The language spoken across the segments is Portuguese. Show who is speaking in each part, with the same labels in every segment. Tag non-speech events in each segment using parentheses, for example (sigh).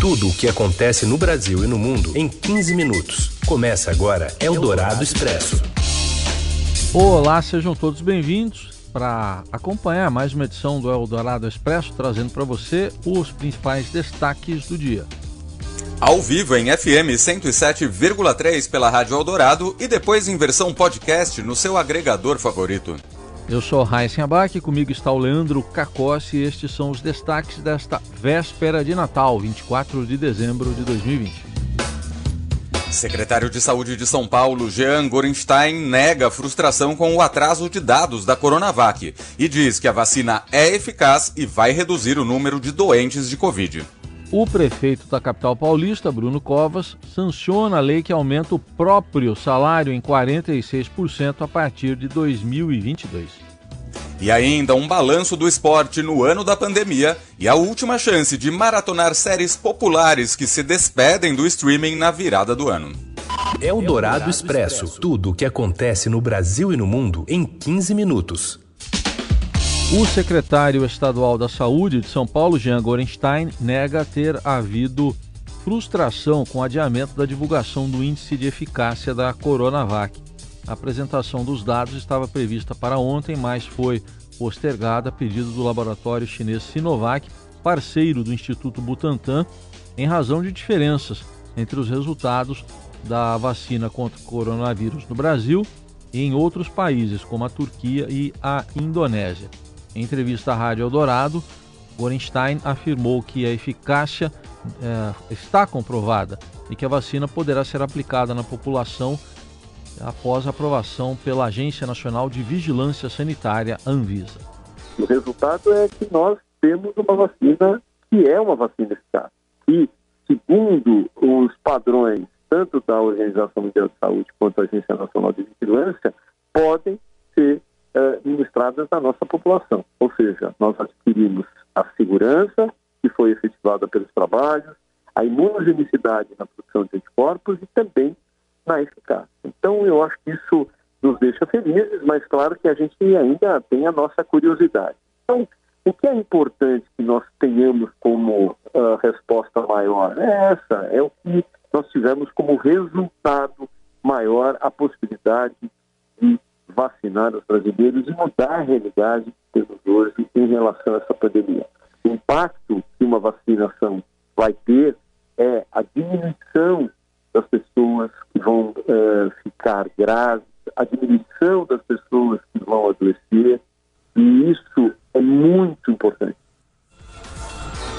Speaker 1: Tudo o que acontece no Brasil e no mundo em 15 minutos. Começa agora Eldorado Expresso.
Speaker 2: Olá, sejam todos bem-vindos para acompanhar mais uma edição do Eldorado Expresso, trazendo para você os principais destaques do dia.
Speaker 3: Ao vivo em FM 107,3 pela Rádio Eldorado e depois em versão podcast no seu agregador favorito.
Speaker 2: Eu sou Raíssen Abac, comigo está o Leandro Cacossi e estes são os destaques desta véspera de Natal, 24 de dezembro de 2020.
Speaker 3: Secretário de Saúde de São Paulo, Jean Gorenstein, nega frustração com o atraso de dados da Coronavac e diz que a vacina é eficaz e vai reduzir o número de doentes de Covid.
Speaker 2: O prefeito da capital paulista, Bruno Covas, sanciona a lei que aumenta o próprio salário em 46% a partir de 2022.
Speaker 3: E ainda um balanço do esporte no ano da pandemia e a última chance de maratonar séries populares que se despedem do streaming na virada do ano.
Speaker 1: É o Dourado Expresso. Tudo o que acontece no Brasil e no mundo em 15 minutos.
Speaker 2: O secretário estadual da Saúde de São Paulo, Jean Gorenstein, nega ter havido frustração com o adiamento da divulgação do índice de eficácia da Coronavac. A apresentação dos dados estava prevista para ontem, mas foi postergada a pedido do laboratório chinês Sinovac, parceiro do Instituto Butantan, em razão de diferenças entre os resultados da vacina contra o coronavírus no Brasil e em outros países, como a Turquia e a Indonésia. Em entrevista à Rádio Eldorado, Gorenstein afirmou que a eficácia é, está comprovada e que a vacina poderá ser aplicada na população após aprovação pela Agência Nacional de Vigilância Sanitária, Anvisa.
Speaker 4: O resultado é que nós temos uma vacina que é uma vacina eficaz, e, segundo os padrões tanto da Organização Mundial de Saúde quanto da Agência Nacional de Vigilância, podem ser eh, ministradas na nossa população. Ou seja, nós adquirimos a segurança que foi efetivada pelos trabalhos, a imunogenicidade na produção de anticorpos e também na eficácia. Então, eu acho que isso nos deixa felizes, mas claro que a gente ainda tem a nossa curiosidade. Então, o que é importante que nós tenhamos como uh, resposta maior é essa, é o que nós tivemos como resultado maior a possibilidade de vacinar os brasileiros e mudar a realidade que temos hoje em relação a essa pandemia. O impacto que uma vacinação vai ter é a diminuição das pessoas que vão uh, ficar graves, a diminuição das pessoas que vão adoecer, e isso é muito importante.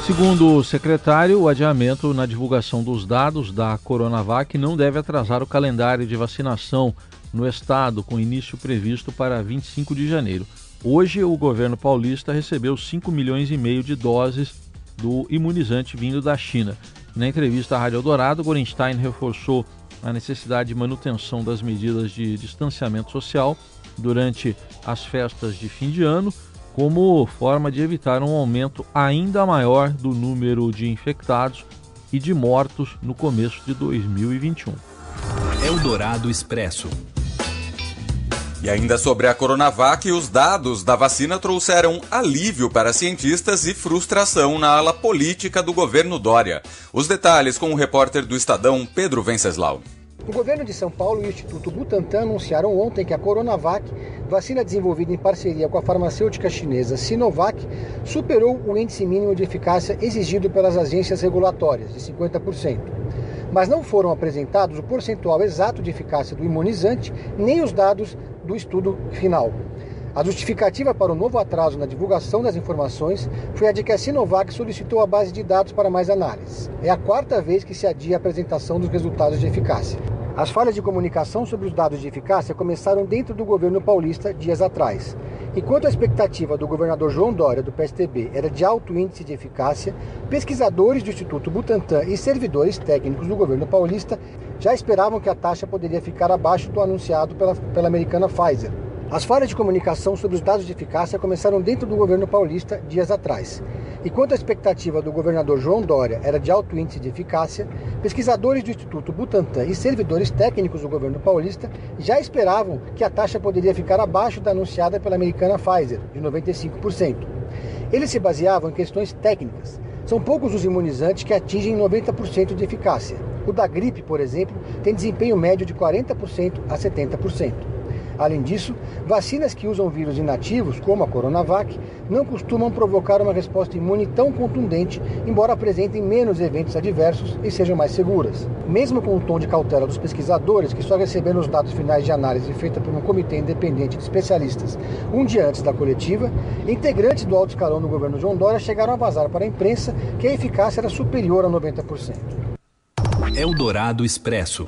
Speaker 2: Segundo o secretário, o adiamento na divulgação dos dados da Coronavac não deve atrasar o calendário de vacinação no estado, com início previsto para 25 de janeiro. Hoje, o governo paulista recebeu 5 milhões e meio de doses do imunizante vindo da China. Na entrevista à Rádio Eldorado, Gorenstein reforçou a necessidade de manutenção das medidas de distanciamento social durante as festas de fim de ano, como forma de evitar um aumento ainda maior do número de infectados e de mortos no começo de 2021.
Speaker 1: Eldorado Expresso.
Speaker 3: E ainda sobre a Coronavac, os dados da vacina trouxeram alívio para cientistas e frustração na ala política do governo Dória. Os detalhes com o repórter do Estadão, Pedro Venceslau.
Speaker 5: O governo de São Paulo e o Instituto Butantan anunciaram ontem que a Coronavac, vacina desenvolvida em parceria com a farmacêutica chinesa Sinovac, superou o índice mínimo de eficácia exigido pelas agências regulatórias, de 50% mas não foram apresentados o percentual exato de eficácia do imunizante nem os dados do estudo final. A justificativa para o novo atraso na divulgação das informações foi a de que a Sinovac solicitou a base de dados para mais análise. É a quarta vez que se adia a apresentação dos resultados de eficácia. As falhas de comunicação sobre os dados de eficácia começaram dentro do governo paulista dias atrás. Enquanto a expectativa do governador João Dória, do PSTB, era de alto índice de eficácia, pesquisadores do Instituto Butantan e servidores técnicos do governo paulista já esperavam que a taxa poderia ficar abaixo do anunciado pela, pela americana Pfizer. As falhas de comunicação sobre os dados de eficácia começaram dentro do governo paulista dias atrás. Enquanto a expectativa do governador João Dória era de alto índice de eficácia, pesquisadores do Instituto Butantan e servidores técnicos do governo paulista já esperavam que a taxa poderia ficar abaixo da anunciada pela americana Pfizer, de 95%. Eles se baseavam em questões técnicas, São poucos os imunizantes que atingem 90% de eficácia. O da gripe, por exemplo, tem desempenho médio de 40% a 70%. Além disso, vacinas que usam vírus inativos, como a Coronavac, não costumam provocar uma resposta imune tão contundente, embora apresentem menos eventos adversos e sejam mais seguras. Mesmo com o tom de cautela dos pesquisadores, que só receberam os dados finais de análise feita por um comitê independente de especialistas um dia antes da coletiva, integrantes do alto escalão do governo João Dória chegaram a vazar para a imprensa que a eficácia era superior a 90%.
Speaker 1: Eldorado Expresso.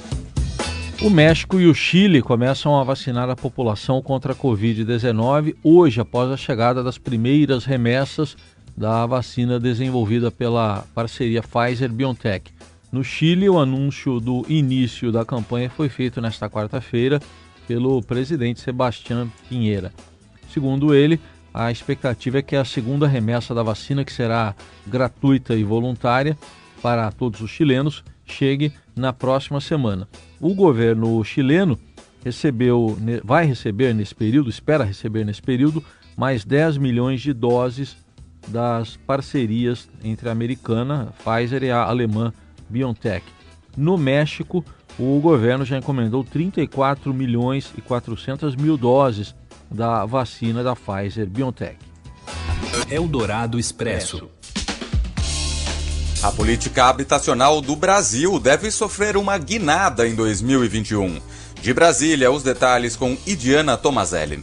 Speaker 2: O México e o Chile começam a vacinar a população contra a Covid-19 hoje, após a chegada das primeiras remessas da vacina desenvolvida pela parceria Pfizer-BioNTech. No Chile, o anúncio do início da campanha foi feito nesta quarta-feira pelo presidente Sebastián Pinheira. Segundo ele, a expectativa é que a segunda remessa da vacina, que será gratuita e voluntária para todos os chilenos, chegue na próxima semana. O governo chileno recebeu, vai receber nesse período, espera receber nesse período, mais 10 milhões de doses das parcerias entre a americana Pfizer e a alemã BioNTech. No México, o governo já encomendou 34 milhões e 400 mil doses da vacina da Pfizer BioNTech.
Speaker 1: Eldorado Expresso.
Speaker 3: A política habitacional do Brasil deve sofrer uma guinada em 2021. De Brasília, os detalhes com Idiana Tomazelli.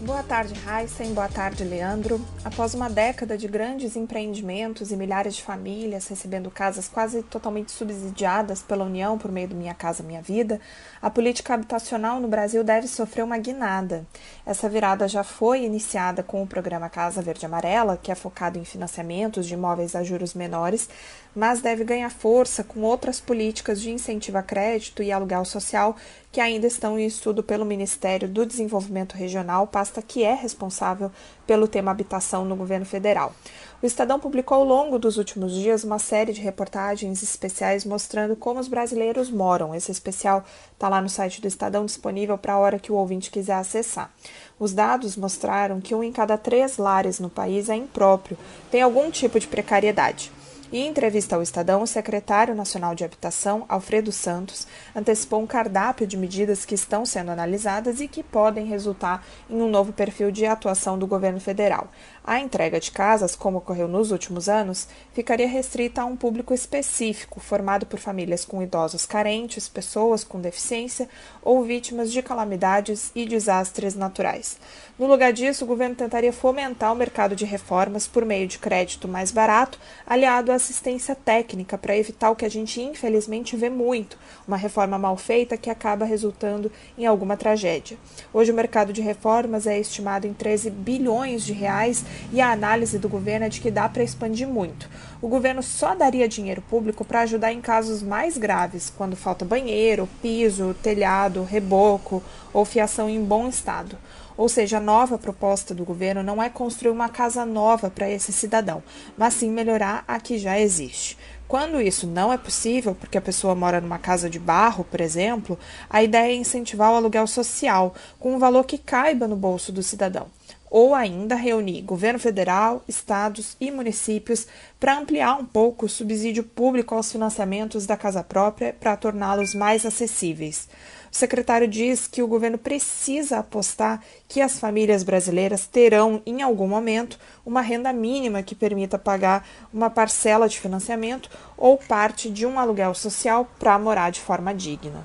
Speaker 6: Boa tarde, Heisen. Boa tarde, Leandro. Após uma década de grandes empreendimentos e milhares de famílias recebendo casas quase totalmente subsidiadas pela União por meio do Minha Casa Minha Vida, a política habitacional no Brasil deve sofrer uma guinada. Essa virada já foi iniciada com o programa Casa Verde Amarela, que é focado em financiamentos de imóveis a juros menores, mas deve ganhar força com outras políticas de incentivo a crédito e aluguel social que ainda estão em estudo pelo Ministério do Desenvolvimento Regional, pasta que é responsável pelo tema habitação no governo federal. O Estadão publicou ao longo dos últimos dias uma série de reportagens especiais mostrando como os brasileiros moram. Esse especial está lá no site do Estadão disponível para a hora que o ouvinte quiser acessar. Os dados mostraram que um em cada três lares no país é impróprio, tem algum tipo de precariedade. Em entrevista ao Estadão, o secretário nacional de Habitação, Alfredo Santos, antecipou um cardápio de medidas que estão sendo analisadas e que podem resultar em um novo perfil de atuação do governo federal. A entrega de casas, como ocorreu nos últimos anos, ficaria restrita a um público específico, formado por famílias com idosos carentes, pessoas com deficiência ou vítimas de calamidades e desastres naturais. No lugar disso, o governo tentaria fomentar o mercado de reformas por meio de crédito mais barato, aliado à assistência técnica, para evitar o que a gente infelizmente vê muito, uma reforma mal feita que acaba resultando em alguma tragédia. Hoje o mercado de reformas é estimado em 13 bilhões de reais e a análise do governo é de que dá para expandir muito. O governo só daria dinheiro público para ajudar em casos mais graves, quando falta banheiro, piso, telhado, reboco ou fiação em bom estado. Ou seja, a nova proposta do governo não é construir uma casa nova para esse cidadão, mas sim melhorar a que já existe. Quando isso não é possível, porque a pessoa mora numa casa de barro, por exemplo, a ideia é incentivar o aluguel social, com um valor que caiba no bolso do cidadão ou ainda reunir governo federal, estados e municípios para ampliar um pouco o subsídio público aos financiamentos da casa própria para torná-los mais acessíveis. O secretário diz que o governo precisa apostar que as famílias brasileiras terão, em algum momento, uma renda mínima que permita pagar uma parcela de financiamento ou parte de um aluguel social para morar de forma digna.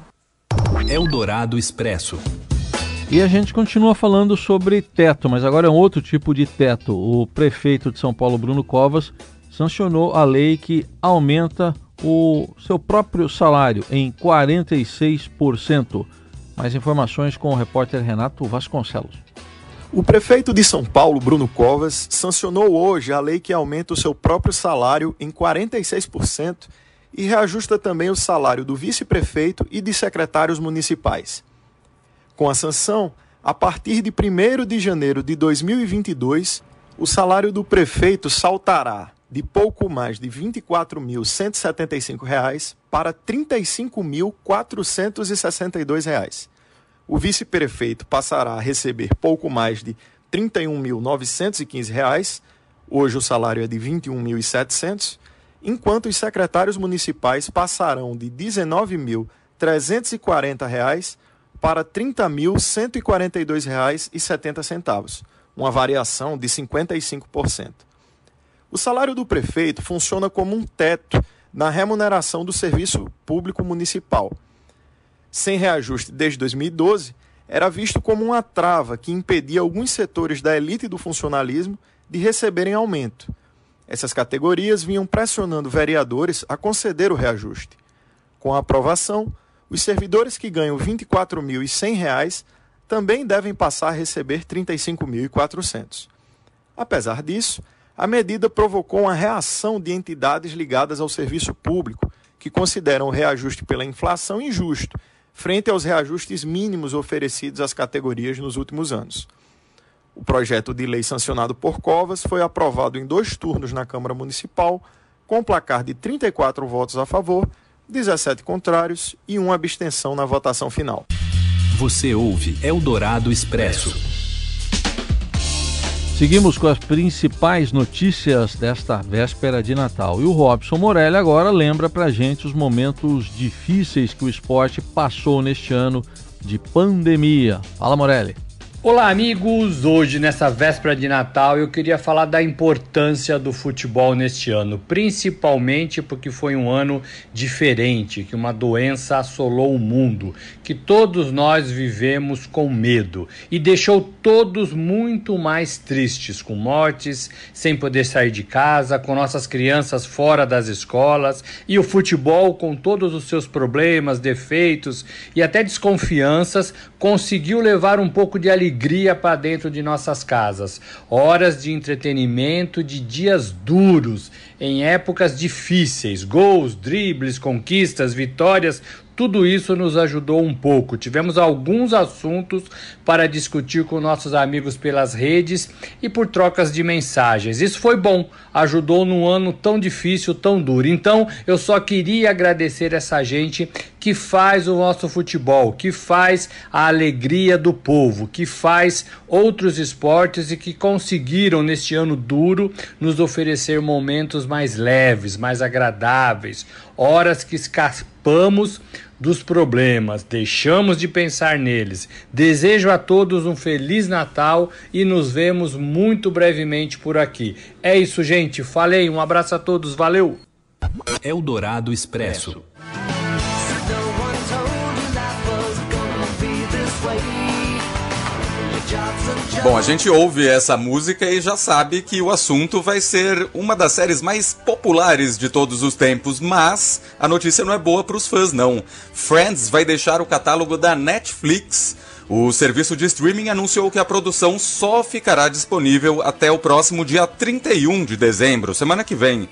Speaker 1: Eldorado Expresso.
Speaker 2: E a gente continua falando sobre teto, mas agora é um outro tipo de teto. O prefeito de São Paulo, Bruno Covas, sancionou a lei que aumenta o seu próprio salário em 46%. Mais informações com o repórter Renato Vasconcelos.
Speaker 7: O prefeito de São Paulo, Bruno Covas, sancionou hoje a lei que aumenta o seu próprio salário em 46% e reajusta também o salário do vice-prefeito e de secretários municipais. Com a sanção, a partir de 1 de janeiro de 2022, o salário do prefeito saltará de pouco mais de R$ 24.175 para R$ 35.462. O vice-prefeito passará a receber pouco mais de R$ 31.915, hoje o salário é de R$ 21.700, enquanto os secretários municipais passarão de R$ 19.340 para R$ 30.142,70, uma variação de 55%. O salário do prefeito funciona como um teto na remuneração do serviço público municipal. Sem reajuste desde 2012, era visto como uma trava que impedia alguns setores da elite do funcionalismo de receberem aumento. Essas categorias vinham pressionando vereadores a conceder o reajuste. Com a aprovação, os servidores que ganham R$ 24.100 também devem passar a receber R$ 35.400. Apesar disso, a medida provocou uma reação de entidades ligadas ao serviço público, que consideram o reajuste pela inflação injusto, frente aos reajustes mínimos oferecidos às categorias nos últimos anos. O projeto de lei sancionado por Covas foi aprovado em dois turnos na Câmara Municipal, com placar de 34 votos a favor 17 contrários e uma abstenção na votação final.
Speaker 1: Você ouve Eldorado Expresso.
Speaker 2: Seguimos com as principais notícias desta véspera de Natal. E o Robson Morelli agora lembra pra gente os momentos difíceis que o esporte passou neste ano de pandemia. Fala, Morelli.
Speaker 8: Olá, amigos! Hoje, nessa véspera de Natal, eu queria falar da importância do futebol neste ano, principalmente porque foi um ano diferente, que uma doença assolou o mundo, que todos nós vivemos com medo e deixou todos muito mais tristes, com mortes, sem poder sair de casa, com nossas crianças fora das escolas e o futebol, com todos os seus problemas, defeitos e até desconfianças, conseguiu levar um pouco de alegria alegria para dentro de nossas casas, horas de entretenimento de dias duros, em épocas difíceis, gols, dribles, conquistas, vitórias, tudo isso nos ajudou um pouco. Tivemos alguns assuntos para discutir com nossos amigos pelas redes e por trocas de mensagens. Isso foi bom, ajudou num ano tão difícil, tão duro. Então, eu só queria agradecer essa gente que faz o nosso futebol, que faz a alegria do povo, que faz outros esportes e que conseguiram neste ano duro nos oferecer momentos mais leves, mais agradáveis, horas que escapamos dos problemas, deixamos de pensar neles. Desejo a todos um feliz Natal e nos vemos muito brevemente por aqui. É isso, gente. Falei, um abraço a todos, valeu!
Speaker 1: Eldorado Expresso.
Speaker 3: Bom, a gente ouve essa música e já sabe que o assunto vai ser uma das séries mais populares de todos os tempos, mas a notícia não é boa para os fãs não. Friends vai deixar o catálogo da Netflix. O serviço de streaming anunciou que a produção só ficará disponível até o próximo dia 31 de dezembro, semana que vem.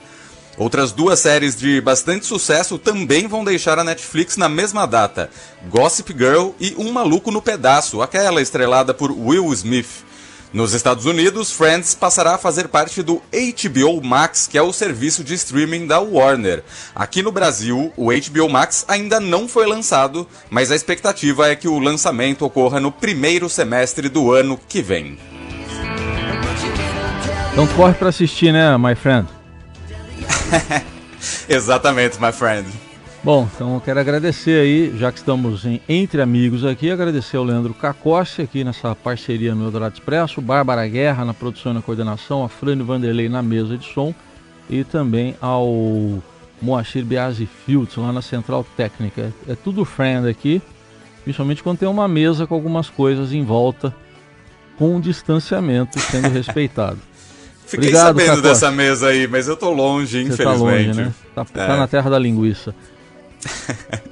Speaker 3: Outras duas séries de bastante sucesso também vão deixar a Netflix na mesma data: Gossip Girl e Um Maluco no Pedaço, aquela estrelada por Will Smith. Nos Estados Unidos, Friends passará a fazer parte do HBO Max, que é o serviço de streaming da Warner. Aqui no Brasil, o HBO Max ainda não foi lançado, mas a expectativa é que o lançamento ocorra no primeiro semestre do ano que vem.
Speaker 2: Então corre para assistir, né, my friend? (laughs)
Speaker 3: Exatamente, my friend.
Speaker 2: Bom, então eu quero agradecer aí, já que estamos em, entre amigos aqui, agradecer ao Leandro Cacossi aqui nessa parceria no Eldorado Expresso, Bárbara Guerra na produção e na coordenação, a Frane Vanderlei na mesa de som e também ao Moacir Biasi Filtz lá na Central Técnica. É, é tudo friend aqui, principalmente quando tem uma mesa com algumas coisas em volta, com um distanciamento sendo (laughs) respeitado.
Speaker 3: Fiquei Obrigado, sabendo Cacossi. dessa mesa aí, mas eu tô longe, Você infelizmente. Tá, longe, né?
Speaker 2: tá, é. tá na terra da linguiça. (laughs)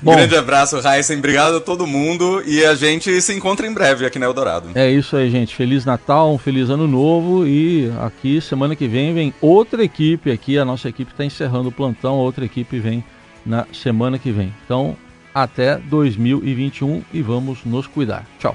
Speaker 3: Bom, Grande abraço, Heisen. Obrigado a todo mundo. E a gente se encontra em breve aqui na Eldorado.
Speaker 2: É isso aí, gente. Feliz Natal, um feliz ano novo. E aqui, semana que vem, vem outra equipe aqui. A nossa equipe está encerrando o plantão. A outra equipe vem na semana que vem. Então, até 2021 e vamos nos cuidar. Tchau.